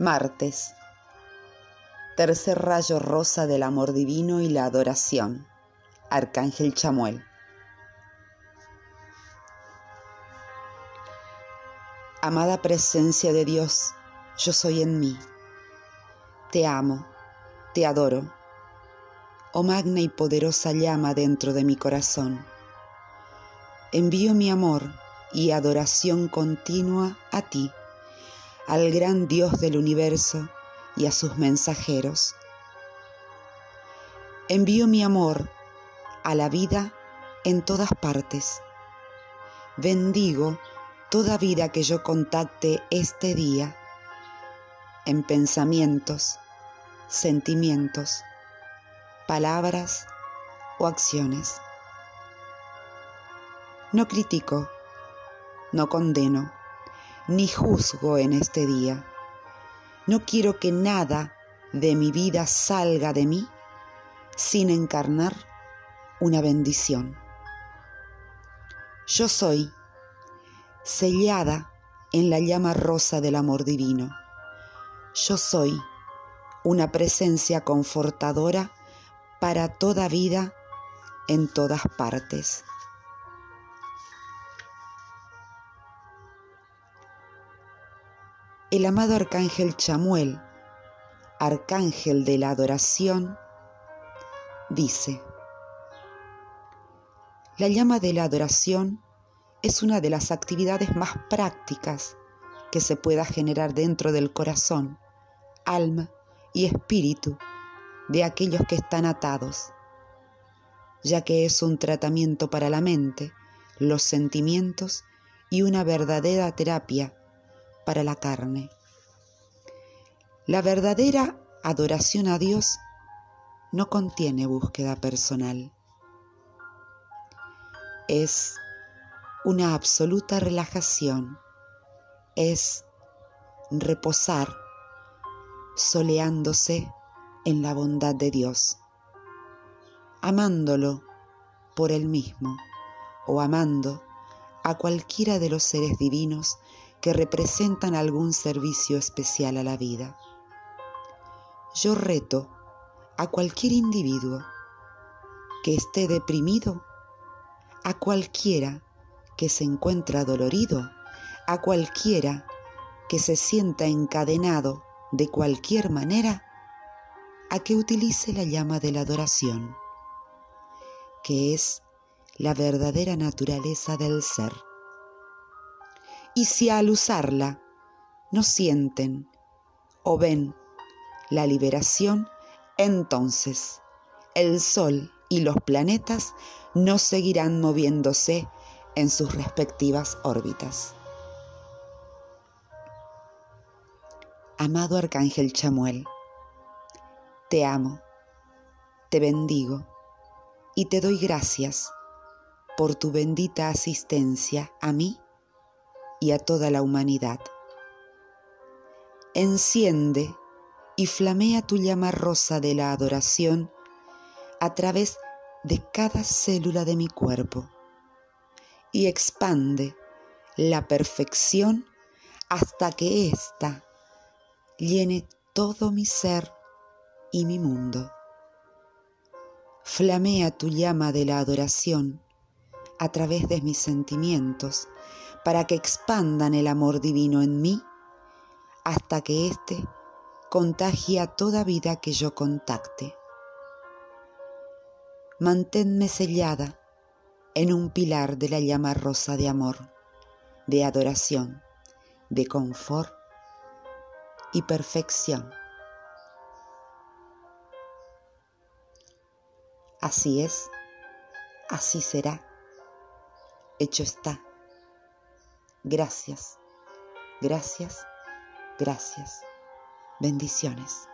Martes. Tercer rayo rosa del amor divino y la adoración. Arcángel Chamuel. Amada presencia de Dios, yo soy en mí. Te amo, te adoro. Oh magna y poderosa llama dentro de mi corazón. Envío mi amor y adoración continua a ti al gran Dios del universo y a sus mensajeros. Envío mi amor a la vida en todas partes. Bendigo toda vida que yo contacte este día en pensamientos, sentimientos, palabras o acciones. No critico, no condeno ni juzgo en este día. No quiero que nada de mi vida salga de mí sin encarnar una bendición. Yo soy sellada en la llama rosa del amor divino. Yo soy una presencia confortadora para toda vida en todas partes. El amado arcángel Chamuel, arcángel de la adoración, dice, la llama de la adoración es una de las actividades más prácticas que se pueda generar dentro del corazón, alma y espíritu de aquellos que están atados, ya que es un tratamiento para la mente, los sentimientos y una verdadera terapia para la carne. La verdadera adoración a Dios no contiene búsqueda personal. Es una absoluta relajación. Es reposar soleándose en la bondad de Dios, amándolo por él mismo o amando a cualquiera de los seres divinos que representan algún servicio especial a la vida. Yo reto a cualquier individuo que esté deprimido, a cualquiera que se encuentra dolorido, a cualquiera que se sienta encadenado de cualquier manera, a que utilice la llama de la adoración, que es la verdadera naturaleza del ser y si al usarla no sienten o ven la liberación, entonces el Sol y los planetas no seguirán moviéndose en sus respectivas órbitas. Amado Arcángel Chamuel, te amo, te bendigo y te doy gracias por tu bendita asistencia a mí y a toda la humanidad. Enciende y flamea tu llama rosa de la adoración a través de cada célula de mi cuerpo y expande la perfección hasta que ésta llene todo mi ser y mi mundo. Flamea tu llama de la adoración a través de mis sentimientos para que expandan el amor divino en mí hasta que éste contagie a toda vida que yo contacte. Manténme sellada en un pilar de la llama rosa de amor, de adoración, de confort y perfección. Así es, así será, hecho está. Gracias, gracias, gracias. Bendiciones.